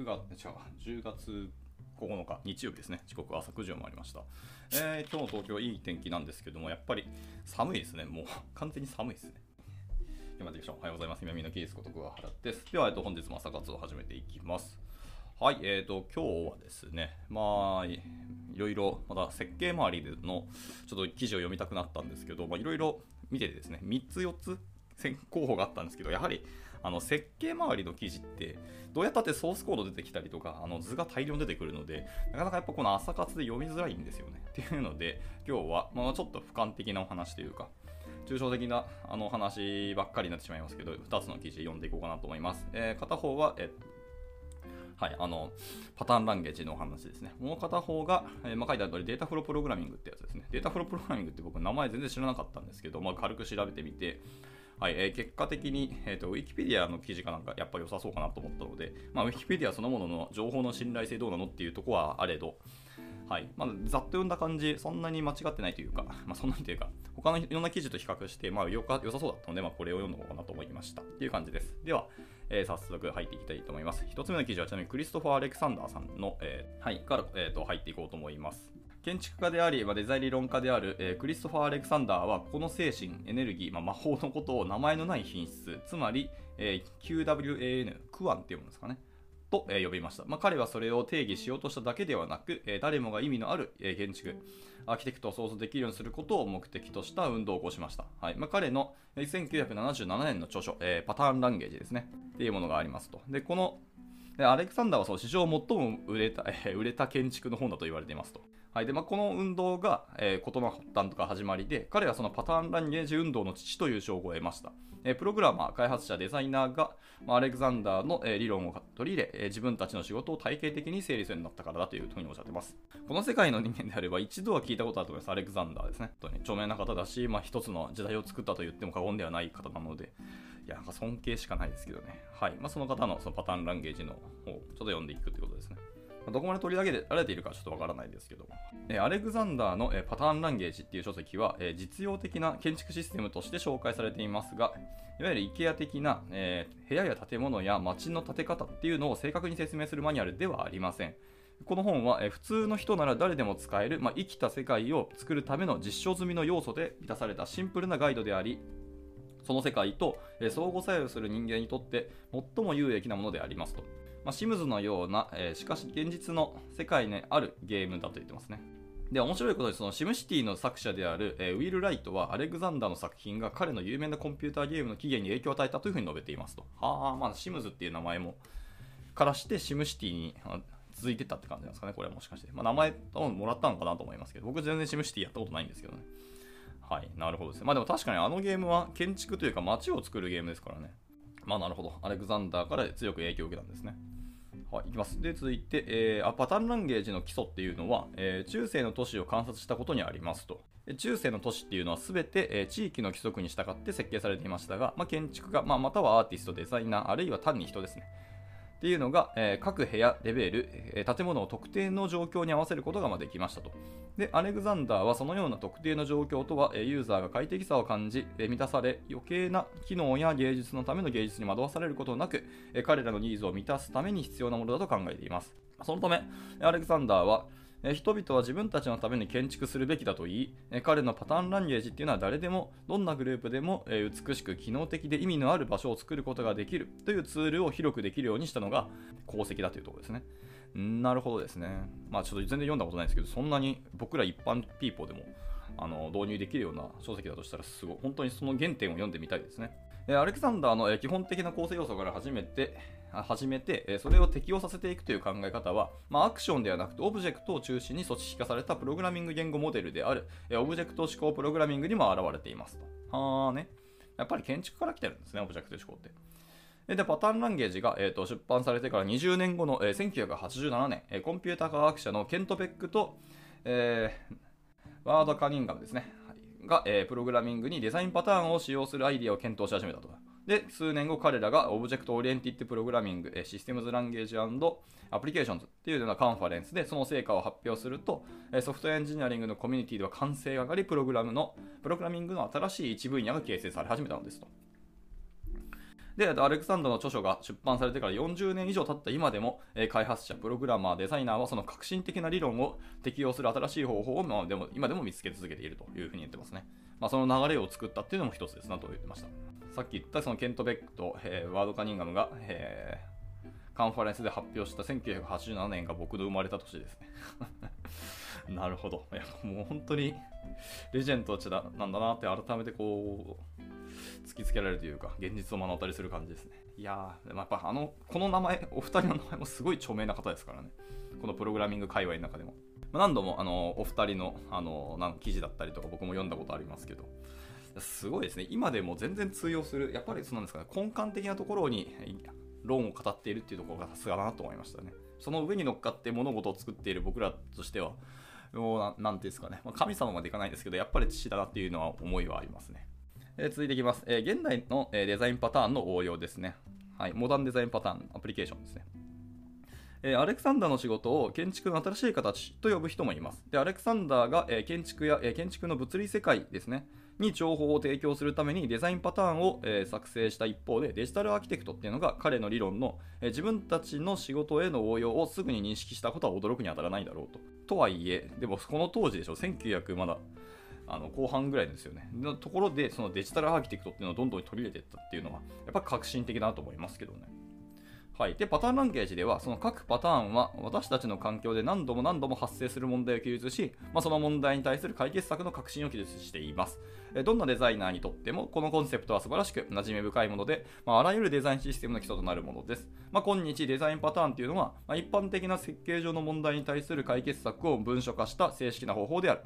9月、違う、10月9日、日曜日ですね。時刻は朝9時を回りました。えー、今日の東京いい天気なんですけども、やっぱり寒いですね。もう 完全に寒いですね。今ででしょう。おはようございます。南のキースこと桑原です。では、えっと、本日も朝活を始めていきます。はい、えーと、今日はですね、まあ、いろいろ、また設計周りでの、ちょっと記事を読みたくなったんですけど、まあ、いろいろ見ててですね、3つ4つ候補があったんですけど、やはり、あの設計周りの記事ってどうやったってソースコード出てきたりとかあの図が大量に出てくるのでなかなかやっぱこの朝活で読みづらいんですよね っていうので今日はまあちょっと俯瞰的なお話というか抽象的なあの話ばっかりになってしまいますけど2つの記事読んでいこうかなと思います、えー、片方は、えはい、あのパターンランゲージのお話ですね。もう片方が、えー、まあ、書いてある通りデータフロープログラミングってやつですね。データフロープログラミングって僕名前全然知らなかったんですけど、まあ、軽く調べてみて、はいえー、結果的に、えーと、ウィキペディアの記事がなんかやっぱり良さそうかなと思ったので、まあ、ウィキペディアそのものの情報の信頼性どうなのっていうとこはあれど、はいまあ、ざっと読んだ感じ、そんなに間違ってないというか、まあ、そんなにというか、他のいろんな記事と比較して、まあ、よか良さそうだったので、まあ、これを読んだ方かなと思いましたっていう感じです。では、えー、早速入っていきたいと思います。一つ目の記事はちなみにクリストファー・アレクサンダーさんの、えー、はい、から、えーと入っていこうと思います。建築家であり、まあ、デザイン理論家である、えー、クリストファー・アレクサンダーはこの精神、エネルギー、まあ、魔法のことを名前のない品質、つまり、えー、QWAN、クアンって読むんですかね。と、呼びました、まあ、彼はそれを定義しようとしただけではなく、誰もが意味のある、建築、アーキテクトを想像できるようにすることを目的とした運動を起こしました。はいまあ、彼の1977年の著書、パターンランゲージですね。っていうものがありますと。で、このアレクサンダーはその史上最も売れた、売れた建築の本だと言われていますと。はいでまあ、この運動が、えー、事の発端とか始まりで、彼はそのパターンランゲージ運動の父という称号を得ました。えー、プログラマー、開発者、デザイナーが、まあ、アレクサンダーの、えー、理論を取り入れ、えー、自分たちの仕事を体系的に整理するようになったからだというふうにおっしゃってます。この世界の人間であれば一度は聞いたことあると思います。アレクサンダーですね。本当に著名な方だし、まあ、一つの時代を作ったと言っても過言ではない方なので、いや、なんか尊敬しかないですけどね。はい。まあ、その方のそのパターンランゲージの方をちょっと読んでいくということですね。どこまで取り上げられているかちょっとわからないですけど、えアレクザンダーの、えパターンランゲージっていう書籍は、え実用的な建築システムとして紹介されていますが、いわゆる IKEA 的な、え部屋や建物や街の建て方っていうのを正確に説明するマニュアルではありません。この本は、え普通の人なら誰でも使える、まあ、生きた世界を作るための実証済みの要素で満たされたシンプルなガイドであり、その世界と、え相互作用する人間にとって最も有益なものでありますと。まあ、シムズのような、えー、しかし現実の世界にあるゲームだと言ってますね。で、面白いことで、そのシムシティの作者である、えー、ウィル・ライトは、アレクザンダーの作品が彼の有名なコンピューターゲームの起源に影響を与えたというふうに述べていますと。はあ、まあ、シムズっていう名前も、からしてシムシティに続いてたって感じなんですかね、これはもしかして。まあ、名前多分もらったのかなと思いますけど、僕全然シムシティやったことないんですけどね。はい、なるほどですね。まあでも確かにあのゲームは建築というか街を作るゲームですからね。まあなるほど。アレクザンダーから強く影響を受けたんですね。はい、いきます。で、続いて、えー、パターンランゲージの基礎っていうのは、えー、中世の都市を観察したことにありますと。中世の都市っていうのは全て、えー、地域の規則に従って設計されていましたが、まあ、建築家、まあ、またはアーティスト、デザイナー、あるいは単に人ですね。っていうのが、えー、各部屋、レベル、えー、建物を特定の状況に合わせることができましたと。で、アレグザンダーはそのような特定の状況とは、えー、ユーザーが快適さを感じ、え満たされ、余計な機能や芸術のための芸術に惑わされることなく、え彼らのニーズを満たすために必要なものだと考えています。そのため、アレクザンダーは、人々は自分たちのために建築するべきだと言い、彼のパターンランゲージっていうのは誰でも、どんなグループでも美しく機能的で意味のある場所を作ることができるというツールを広くできるようにしたのが功績だというところですね。なるほどですね。まあちょっと全然読んだことないですけど、そんなに僕ら一般ピーポーでもあの導入できるような書籍だとしたら、すごい、本当にその原典を読んでみたいですね。アレクサンダーの基本的な構成要素から始めて、始めて、それを適用させていくという考え方は、まあ、アクションではなくてオブジェクトを中心に組織化されたプログラミング言語モデルである、オブジェクト指向プログラミングにも現れていますと。はーね。やっぱり建築から来てるんですね、オブジェクト指向って。で、パターンランゲージが、えーと、出版されてから20年後の、えー、1987年、えー、コンピューター科学者のケント・ベックと、えー、ワード・カニンガムですね、が、えー、プログラミングにデザインパターンを使用するアイディアを検討し始めたと。で、数年後彼らが Object-Oriented Programming, Systems, Language Applications っていうようなカンファレンスでその成果を発表すると、ソフトウェアエンジニアリングのコミュニティでは歓声が上がり、プログラムの、プログラミングの新しい一分野が形成され始めたのですと。で、アレクサンダーの著書が出版されてから40年以上経った今でも、え、開発者、プログラマー、デザイナーはその革新的な理論を適用する新しい方法を、まあ、でも今でも見つけ続けているというふうに言ってますね。まあ、その流れを作ったっていうのも一つですなと言ってました。さっき言ったそのケント・ベックと、えー、ワード・カニンガムが、えー、カンファレンスで発表した1987年が僕の生まれた年ですね。なるほど。いやもう本当にレジェンドたちだなんだなって改めてこう突きつけられるというか、現実を目の当たりする感じですね。いやー、でもやっぱあの、この名前、お二人の名前もすごい著名な方ですからね。このプログラミング界隈の中でも。ま、何度もあのお二人のあのなん記事だったりとか僕も読んだことありますけど、すごいですね。今でも全然通用する、やっぱりそうなんですかね、根幹的なところに論を語っているっていうところがさすがだなと思いましたね。その上に乗っかって物事を作っている僕らとしては、もうなていうんですかね、まあ、神様までいかないですけど、やっぱり父だなっていうのは思いはありますね。え、続いていきます、え、現代の、えデザインパターンの応用ですね。はい、モダンデザインパターンアプリケーションですね。えアレクサンダーの仕事を建築の新しい形と呼ぶ人もいます。で、アレクサンダーが、え建築や、え建築の物理世界ですね、に情報を提供するためにデザインパターンを、え作成した一方で、デジタルアーキテクトっていうのが彼の理論の、え自分たちの仕事への応用をすぐに認識したことは驚くに当たらないだろうと。とはいえ、でもこの当時でしょ、1900まだあの後半ぐらいですよね。のところで、そのデジタルアーキテクトっていうのをどんどん取り入れていったっていうのは、やっぱ革新的だなと思いますけどね。はい、でパターンランゲージではその各パターンは私たちの環境で何度も何度も発生する問題を記述し、まあ、その問題に対する解決策の革新を記述していますどんなデザイナーにとってもこのコンセプトは素晴らしく馴染み深いもので、まあ、あらゆるデザインシステムの基礎となるものです、まあ、今日デザインパターンというのは、ま一般的な設計上の問題に対する解決策を文書化した正式な方法である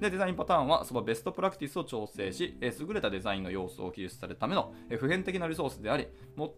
で、デザインパターンはそのベストプラクティスを調整し、え優れたデザインの要素を記述されるためのえ普遍的なリソースであり、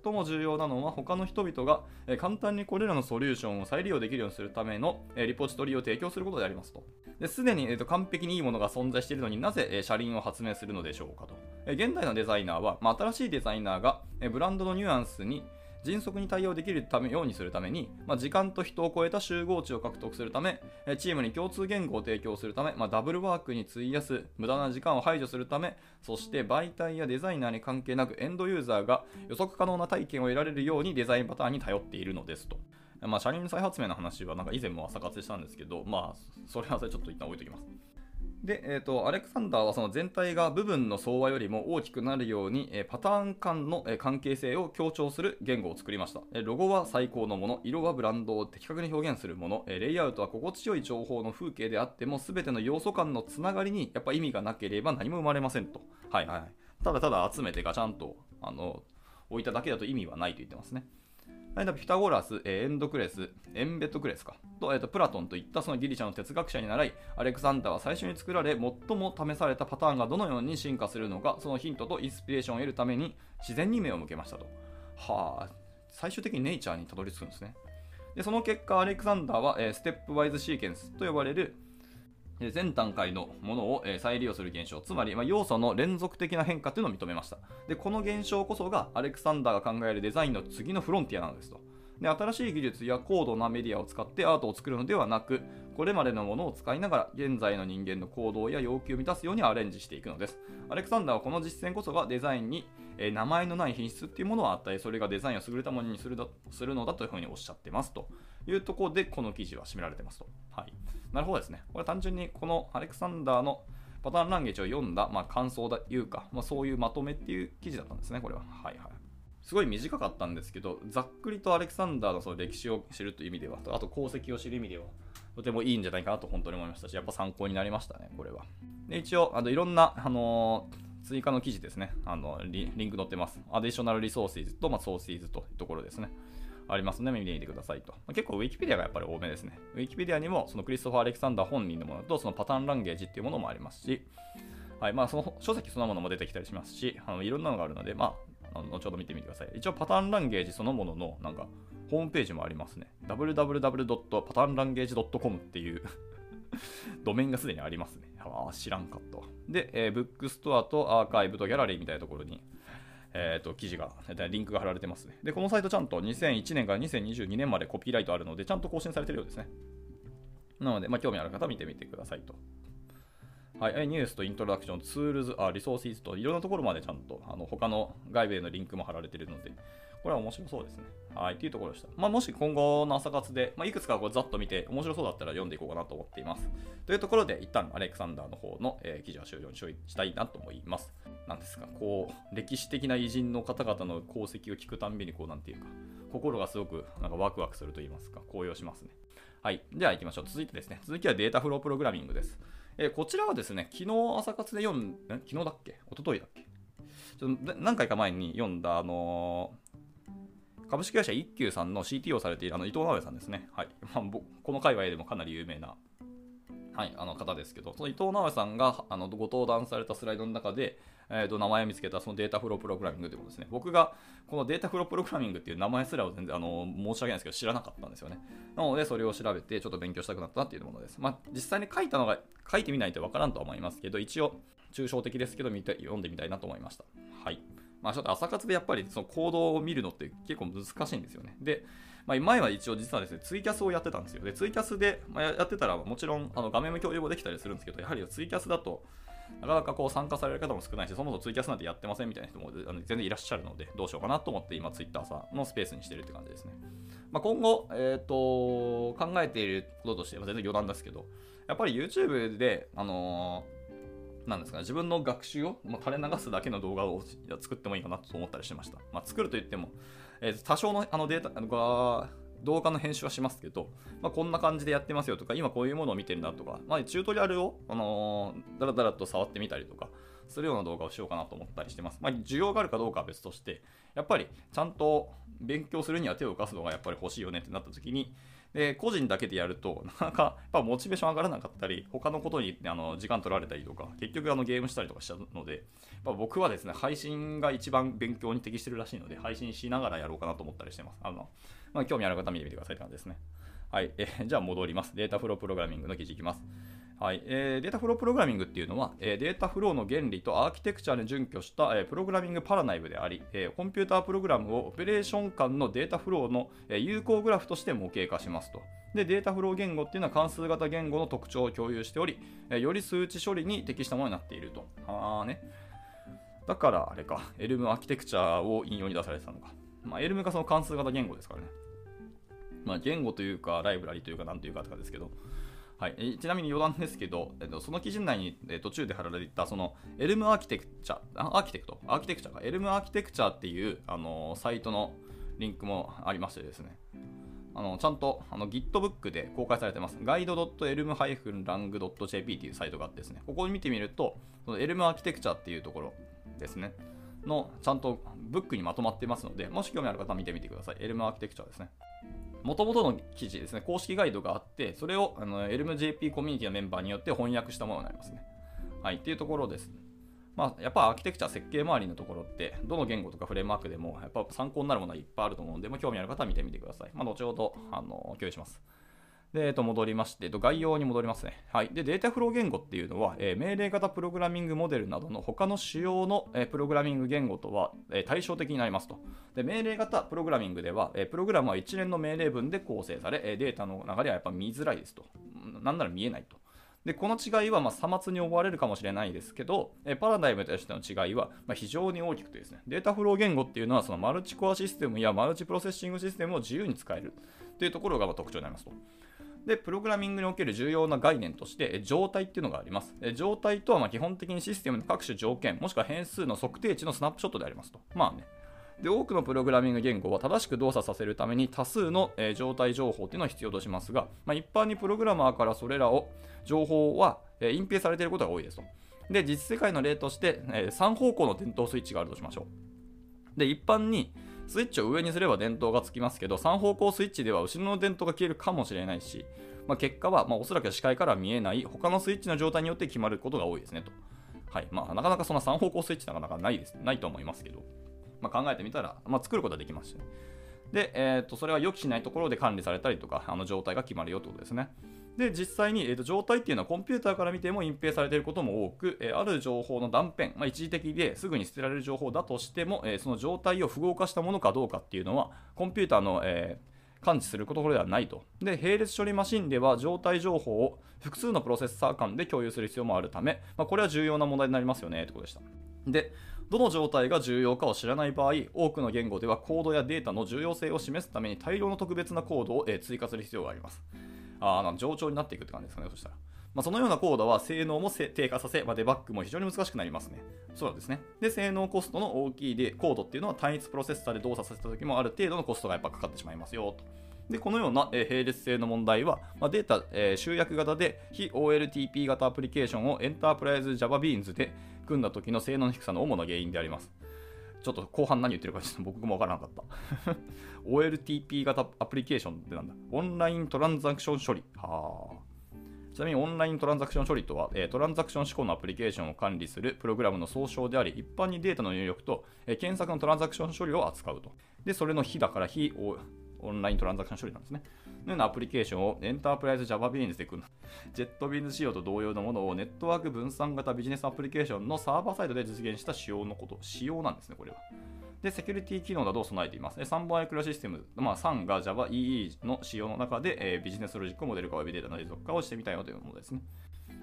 最も重要なのは他の人々がえ簡単にこれらのソリューションを再利用できるようにするためのえリポジトリを提供することでありますと。すでに、えー、と完璧にいいものが存在しているのになぜ、え車輪を発明するのでしょうかと。え現代のデザイナーは、まあ、新しいデザイナーが、えブランドのニュアンスに迅速に対応できるためようにするために、まあ、時間と人を超えた集合値を獲得するため、チームに共通言語を提供するため、まあ、ダブルワークに費やす無駄な時間を排除するため、そして媒体やデザイナーに関係なくエンドユーザーが予測可能な体験を得られるようにデザインパターンに頼っているのですと。まあ、車輪再発明の話はなんか以前も朝活したんですけど、まあ、それはそれちょっと一旦置いときます。で、えーと、アレクサンダーはその全体が部分の相和よりも大きくなるように、えー、パターン間の、えー、関係性を強調する言語を作りました、えー、ロゴは最高のもの、色はブランドを的確に表現するもの、えレイアウトは心地よい情報の風景であっても全ての要素間のつながりにやっぱ意味がなければ何も生まれませんと。はいはい。ただただ集めてガチャンとあの置いただけだと意味はないと言ってますね。ピタゴラス、エンドクレス、エンベトクレスかと、えーと、プラトンといったそのギリシャの哲学者に習い、アレクサンダーは最初に作られ、最も試されたパターンがどのように進化するのか、そのヒントとインスピレーションを得るために自然に目を向けましたと。はあ、最終的にネイチャーにたどり着くんですね。でその結果、アレクサンダーは、えー、ステップワイズシーケンスと呼ばれる全段階のものを再利用する現象、つまり、ま要素の連続的な変化というのを認めました。で、この現象こそがアレクサンダーが考えるデザインの次のフロンティアなのですと。で新しい技術や高度なメディアを使ってアートを作るのではなくこれまでのものを使いながら現在の人間の行動や要求を満たすようにアレンジしていくのですアレクサンダーはこの実践こそがデザインに、え、名前のない品質っていうものを与えそれがデザインを優れたものにするだするのだというふうにおっしゃってますというところでこの記事は締められてますと、はい、なるほどですねこれは単純にこのアレクサンダーのパターンランゲージを読んだ、まあ、感想だいうか、まあ、そういうまとめっていう記事だったんですね、これは。はいはい。すごい短かったんですけど、ざっくりとアレクサンダーのその歴史を知るという意味では、あと功績を知る意味では、とてもいいんじゃないかなと本当に思いましたし、やっぱ参考になりましたね、これは。で一応、あのいろんな、あのー、追加の記事ですねあのリ、リンク載ってます。アディショナルリソーシーズと、まあ、ソーシーズというところですね。ありますので見てみてくださいと。ま、結構ウィキペディアがやっぱり多めですね。ウィキペディアにもそのクリストファー・アレクサンダー本人のものとそのパターンランゲージっていうものもありますし、はいまあ、その書籍そのものも出てきたりしますし、あのいろんなのがあるので、まあの、後ほど見てみてください。一応パターンランゲージそのもののなんかホームページもありますね。www.patternlanguage.com っていう ドメインがすでにありますね。ああ、知らんかったで、えー、ブックストアとアーカイブとギャラリーみたいなところに、えーと、記事が、リンクが貼られてますね。で、このサイトちゃんと2001年から2022年までコピーライトあるので、ちゃんと更新されてるようですね。なので、まあ、興味ある方は見てみてくださいと。はい、ニュースとイントロダクション、 Tools、あ Resources といろんなところまでちゃんとあの他の外部へのリンクも貼られているので、これは面白そうですね。はい、っていうところでした。まあ、もし今後の朝活で、まあ、いくつかこうざっと見て、面白そうだったら読んでいこうかなと思っています。というところで、一旦アレクサンダーの方の、えー、記事は終了にしたいなと思います。なんですか、こう、歴史的な偉人の方々の功績を聞くたんびに、こう、なんていうか、心がすごくなんかワクワクすると言いますか、高揚しますね。はい。では行きましょう。続いてですね、続きはデータフロープログラミングです。えー、こちらはですね、昨日朝活で読ん、昨日だっけ？一昨日だっけ？ちょっと何回か前に読んだ、あのー、株式会社一休さんの CTO をされているあの伊藤直哉さんですね。はい。まあ、この界隈でもかなり有名な、はい、あの方ですけど、その伊藤直哉さんがあのご登壇されたスライドの中で、えー、と名前を見つけたそのデータフロープログラミングということですね。僕がこのデータフロープログラミングっていう名前すらを全然あの申し訳ないですけど知らなかったんですよね。なのでそれを調べてちょっと勉強したくなったっていうものです。まあ、実際に書いたのが書いてみないとわからんとは思いますけど、一応抽象的ですけど見て読んでみたいなと思いました。はい。まあ、ちょっと朝活でやっぱりその行動を見るのって結構難しいんですよね。で、まあ、前は一応実はですね、ツイキャスをやってたんですよ。で、ツイキャスで、まやってたらもちろんあの画面も共有もできたりするんですけど、やはりツイキャスだと、なかなかこう参加される方も少ないし、そもそもツイキャスなんてやってませんみたいな人も全然いらっしゃるので、どうしようかなと思って今、ツイッターさんのスペースにしてるって感じですね。まあ、今後、えーと、考えていることとして、まあ、全然余談ですけど、やっぱり YouTube で、あのー、なんですかね、自分の学習を、まあ、垂れ流すだけの動画を作ってもいいかなと思ったりしました。まあ、作ると言っても、えー、多少のあのデータが動画の編集はしますけど、まあ、こんな感じでやってますよとか、今こういうものを見てるなとか、まあ、チュートリアルを、あのー、だらだらと触ってみたりとか、するような動画をしようかなと思ったりしてます。まあ、需要があるかどうかは別として、やっぱりちゃんと勉強するには手を動かすのがやっぱり欲しいよねってなった時に、で個人だけでやると、なかなかやっぱモチベーション上がらなかったり、他のことにあの時間取られたりとか、結局あのゲームしたりとかしちゃうので、僕はですね、配信が一番勉強に適してるらしいので、配信しながらやろうかなと思ったりしてます。あのまあ、興味ある方見てみてくださいって感じですね。はい。え じゃあ戻ります。データフロープログラミングの記事いきます。はいえー、データフロープログラミングっていうのは、えー、データフローの原理とアーキテクチャに準拠した、えー、プログラミングパラダイムであり、えコンピュータープログラムをオペレーション間のデータフローの、え有向グラフとして模型化しますと。で、データフロー言語っていうのは関数型言語の特徴を共有しており、えより数値処理に適したものになっていると。あね。だから、あれか、エルムアーキテクチャを引用に出されてたのか。まあ、エルムがその関数型言語ですからね。まあ、言語というか、ライブラリというか、なんというかとかですけど、はい、ちなみに余談ですけど、えっと、その記事内に、途中で貼られたそのエルムアーキテクチャ、アーキテクト、アーキテクチャか、エルムアーキテクチャっていう、あのサイトのリンクもありましてですね、あのちゃんとあの Gitbook で公開されてます。guide.elm-lang.jp っていうサイトがあってですね、ここを見てみると、そのエルムアーキテクチャっていうところですね、のちゃんとブックにまとまってますので、もし興味ある方は見てみてください。エルムアーキテクチャですね。もともとの記事ですね、公式ガイドがあって、それをあの LMJP コミュニティのメンバーによって翻訳したものになりますね。はい、っていうところです。まあ、やっぱアーキテクチャ設計周りのところって、どの言語とかフレームワークでも、やっぱ参考になるものはいっぱいあると思うので、まあ、興味ある方は見てみてください。まあ、後ほど、あの、共有します。で、えっと、戻りまして、えっと、概要に戻りますね。はい。で、データフロー言語っていうのは、えー、命令型プログラミングモデルなどの他の主要の、えー、プログラミング言語とは、えー、対照的になりますと。で、命令型プログラミングでは、えプログラムは一連の命令文で構成され、えデータの流れはやっぱ見づらいですと。なんなら見えないと。で、この違いは、まあ、さまつに思われるかもしれないですけど、えパラダイムとしての違いは、まあ、非常に大きくてですね、データフロー言語っていうのは、そのマルチコアシステムやマルチプロセッシングシステムを自由に使えるというところがま特徴になりますと。で、プログラミングにおける重要な概念として、状態っていうのがあります。状態とはま基本的にシステムの各種条件、もしくは変数の測定値のスナップショットでありますと。まあね。で、多くのプログラミング言語は正しく動作させるために多数の、え状態情報っていうのを必要としますが、まあ、一般にプログラマーからそれらを、情報は、え隠蔽されていることが多いですと。で、実世界の例として、え3方向の点灯スイッチがあるとしましょう。で、一般に、スイッチを上にすれば電灯がつきますけど、3方向スイッチでは後ろの電灯が消えるかもしれないし、まあ、結果は、まあ、おそらく視界から見えない他のスイッチの状態によって決まることが多いですねと。はいまあ、なかなかそんな3方向スイッチなかなかないです、ないと思いますけど、まあ、考えてみたら、まあ、作ることはできますしね。で、えー、とそれは予期しないところで管理されたりとか、あの状態が決まるよということですね。で、実際に、えー、と状態っていうのはコンピューターから見ても隠蔽されていることも多く、えー、ある情報の断片、まあ、一時的ですぐに捨てられる情報だとしても、えー、その状態を符号化したものかどうかっていうのは、コンピューターの、えー感知することではないと。で、並列処理マシンでは状態情報を複数のプロセッサー間で共有する必要もあるため、まあ、これは重要な問題になりますよねということでした。で、どの状態が重要かを知らない場合、多くの言語ではコードやデータの重要性を示すために大量の特別なコードを追加する必要があります。ああ、冗長になっていくって感じですかね、そしたら。まあ、そのようなコードは性能も低下させ、まあ、デバッグも非常に難しくなりますね。そうですね。で、性能コストの大きいでコードっていうのは単一プロセッサーで動作させた時もある程度のコストがやっぱかかってしまいますよと。でこのような、え、並列性の問題は、まあ、データ、えー、集約型で非 OLTP 型アプリケーションをエンタープライズ JavaBeans で組んだ時の性能の低さの主な原因であります。ちょっと後半何言ってるかちょっと 僕もわからなかった。OLTP 型アプリケーションってなんだオンライントランザクション処理。はあ。ちなみにオンライントランザクション処理とは、えトランザクション思考のアプリケーションを管理するプログラムの総称であり、一般にデータの入力と、え検索のトランザクション処理を扱うと。で、それの非だから非オンライントランザクション処理なんですね。のようなアプリケーションをエンタープライズ JavaBeans で組む。JetBeans 仕様と同様のものをネットワーク分散型ビジネスアプリケーションのサーバーサイドで実現した仕様のこと。仕様なんですね、これは。で、セキュリティ機能などを備えています。3本アイクラシステム、まあ、3が JavaEE の仕様の中で、えー、ビジネスロジックモデル化 Web データの連続化をしてみたいよというものですね。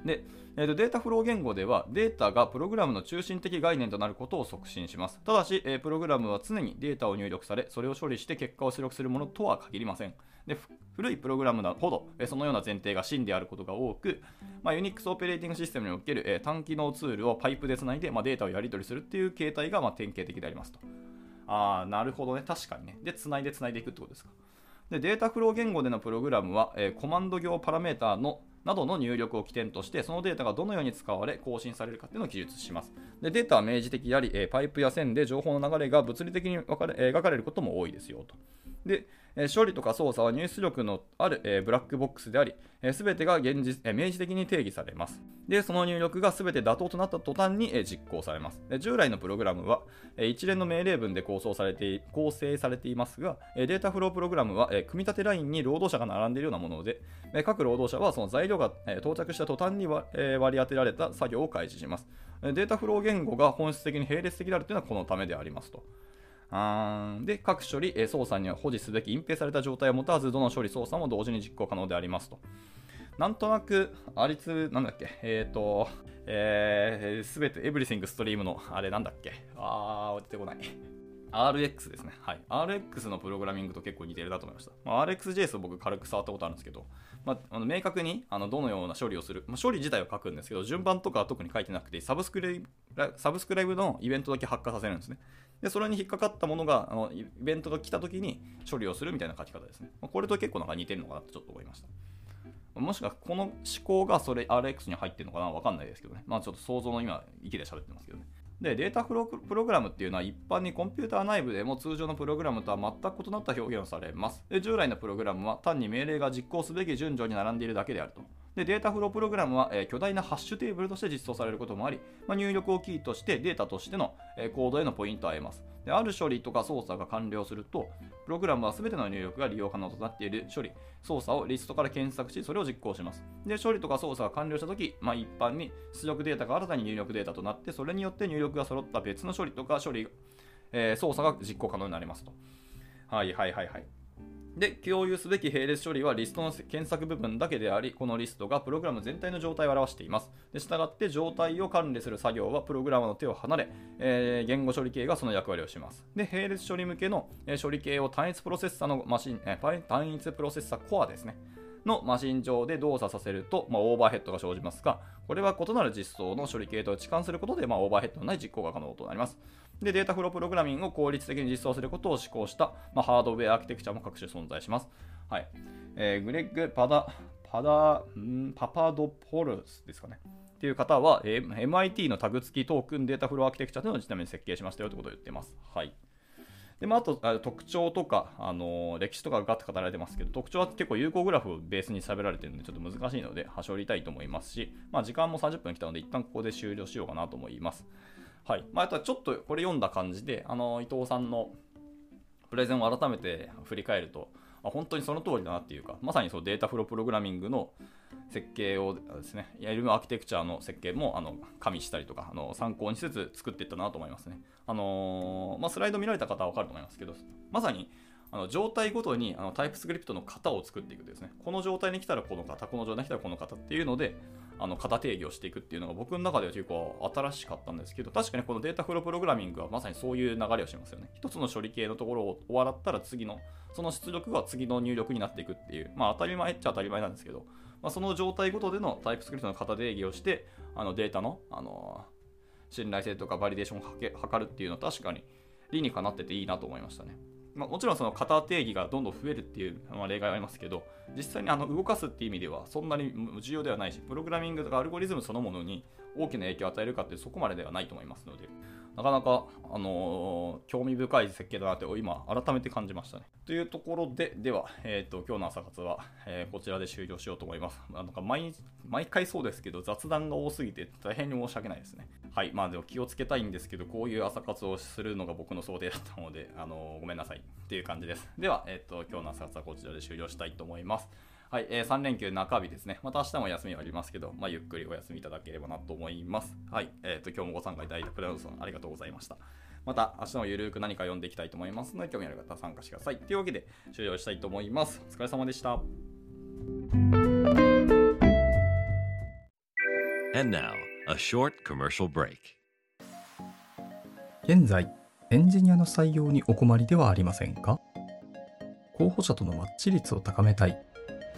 で、えー、とデータフロー言語ではデータがプログラムの中心的概念となることを促進します。ただし、えー、プログラムは常にデータを入力され、それを処理して結果を出力するものとは限りません。で古いプログラムほど、えー、そのような前提が真であることが多く、まあ、Unix オペレーティングシステムにおける、えー、単機能ツールをパイプでつないで、まあ、データをやり取りするっていう形態が、まあ、典型的でありますと。ああ、なるほどね。確かにね。で、つないでつないでいくってことですか。でデータフロー言語でのプログラムは、えー、コマンド行パラメータのなどの入力を起点として、そのデータがどのように使われ、更新されるかというのを記述します。でデータは明示的であり、えー、パイプや線で情報の流れが物理的に分かれ、えー、描かれることも多いですよと。で、え処理とか操作は入出力のある、えブラックボックスであり、す、べ、てが現実、え明示的に定義されます。で、その入力がすべて妥当となった途端に、え実行されます。で従来のプログラムは、え一連の命令文で構想されて構成されていますが、えデータフロープログラムは、え組み立てラインに労働者が並んでいるようなもので、え各労働者はその材料が、え到着した途端に、え割り当てられた作業を開始します。データフロー言語が本質的に並列的であるというのはこのためでありますと。で、各処理、操作には保持すべき隠蔽された状態を持たず、どの処理操作も同時に実行可能でありますと。なんとなく、ありつ、なんだっけ、えっ、ー、と、えー、すべて、エブリシングストリームの、あれなんだっけ、あー、出てこない。RX ですね。はい。RX のプログラミングと結構似てるなと思いました。まあ、RxJS を僕軽く触ったことあるんですけど、まあ、あの明確にあのどのような処理をする、まあ、処理自体は書くんですけど、順番とかは特に書いてなくて、サブスクライブサブスクライブのイベントだけ発火させるんですね。で、それに引っかかったものが、あのイベントが来た時に処理をするみたいな書き方ですね。まあ、これと結構なんか似てるのかなとちょっと思いました。もしくはこの思考がそれ RX に入ってるのかなわかんないですけどね。まあちょっと想像の今、息で喋ってますけどね。で、データフロープログラムっていうのは一般にコンピューター内部でも通常のプログラムとは全く異なった表現をされます。で従来のプログラムは単に命令が実行すべき順序に並んでいるだけであると。でデータフロープログラムは、え、巨大なハッシュテーブルとして実装されることもあり、まあ、入力をキーとしてデータとしての、え、コードへのポイントを得ます。である処理とか操作が完了すると、プログラムは全ての入力が利用可能となっている処理、操作をリストから検索し、それを実行します。で、処理とか操作が完了したとき、まあ、一般に出力データが新たに入力データとなって、それによって入力が揃った別の処理とか処理、えー、操作が実行可能になりますと。はいはいはいはい。で、共有すべき並列処理はリストの検索部分だけであり、このリストがプログラム全体の状態を表しています。で、従って状態を管理する作業はプログラムの手を離れ、えー、言語処理系がその役割をします。で、並列処理向けの、え処理系を単一プロセッサのマシン、え、単一プロセッサコアですね。のマシン上で動作させると、まあ、オーバーヘッドが生じますが、これは異なる実装の処理系統を置換することで、まあ、オーバーヘッドのない実行が可能となります。で、データフロープログラミングを効率的に実装することを志向した、まあ、ハードウェアアーキテクチャも各種存在します。はい。えー、グレッグ・パダ、パダ、んパパドポルスですかね。っていう方は、えー、MIT のタグ付きトークンデータフローアーキテクチャというのをちなみに設計しましたよということを言ってます。はい。でまあ、あとあ特徴とか、あのー、歴史とかがガッと語られてますけど、特徴は結構有効グラフをベースに喋られてるので、ちょっと難しいので、はしょりたいと思いますし、まあ、時間も30分来たので、一旦ここで終了しようかなと思います。はいまあ、あとはちょっとこれ読んだ感じで、あの、伊藤さんのプレゼンを改めて振り返ると、あ本当にその通りだなっていうか、まさにそうデータフロープログラミングの設計をですね、やるアーキテクチャの設計もあの加味したりとかあの参考にしつつ作っていったなと思いますね。あのー、まあ、スライド見られた方は分かると思いますけど、まさにあの状態ごとにあのタイプスクリプトの型を作っていくですね。この状態に来たらこの型、この状態に来たらこの型っていうので、あの型定義をしていくっていうのが僕の中では結構新しかったんですけど、確かにこのデータフロープログラミングはまさにそういう流れをしますよね。一つの処理系のところを終わったら次の、その出力が次の入力になっていくっていう、まあ当たり前っちゃ当たり前なんですけど、まあ、その状態ごとでのタイプスクリプトの型定義をして、あのデータの、あの信頼性とかバリデーションを測るっていうのは確かに理にかなってていいなと思いましたね。まあ、もちろんその型定義がどんどん増えるっていう、まあ、例外はありますけど、実際にあの動かすっていう意味ではそんなに重要ではないし、プログラミングとかアルゴリズムそのものに大きな影響を与えるかってそこまでではないと思いますので、なかなか、あのー、興味深い設計だなって今改めて感じましたね。というところで、では、えーと、今日の朝活は、えー、こちらで終了しようと思います。なんか毎毎回そうですけど、雑談が多すぎて大変に申し訳ないですね。はい、まあでも気をつけたいんですけど、こういう朝活をするのが僕の想定だったので、あの、ごめんなさいっていう感じです。では、えっ、と、今日の朝活はこちらで終了したいと思います。はい、えー、3連休中日ですね。また明日も休みはありますけど、まあ、ゆっくりお休みいただければなと思います。はい、えっ、ー、と、今日もご参加いただいたプレゼントさんありがとうございました。また明日もゆるく何か読んでいきたいと思いますので、興味ある方は参加してください。というわけで、終了したいと思います。お疲れ様でした。And now, a short commercial break. 現在、エンジニアの採用にお困りではありませんか？候補者とのマッチ率を高めたい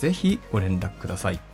ぜひご連絡ください。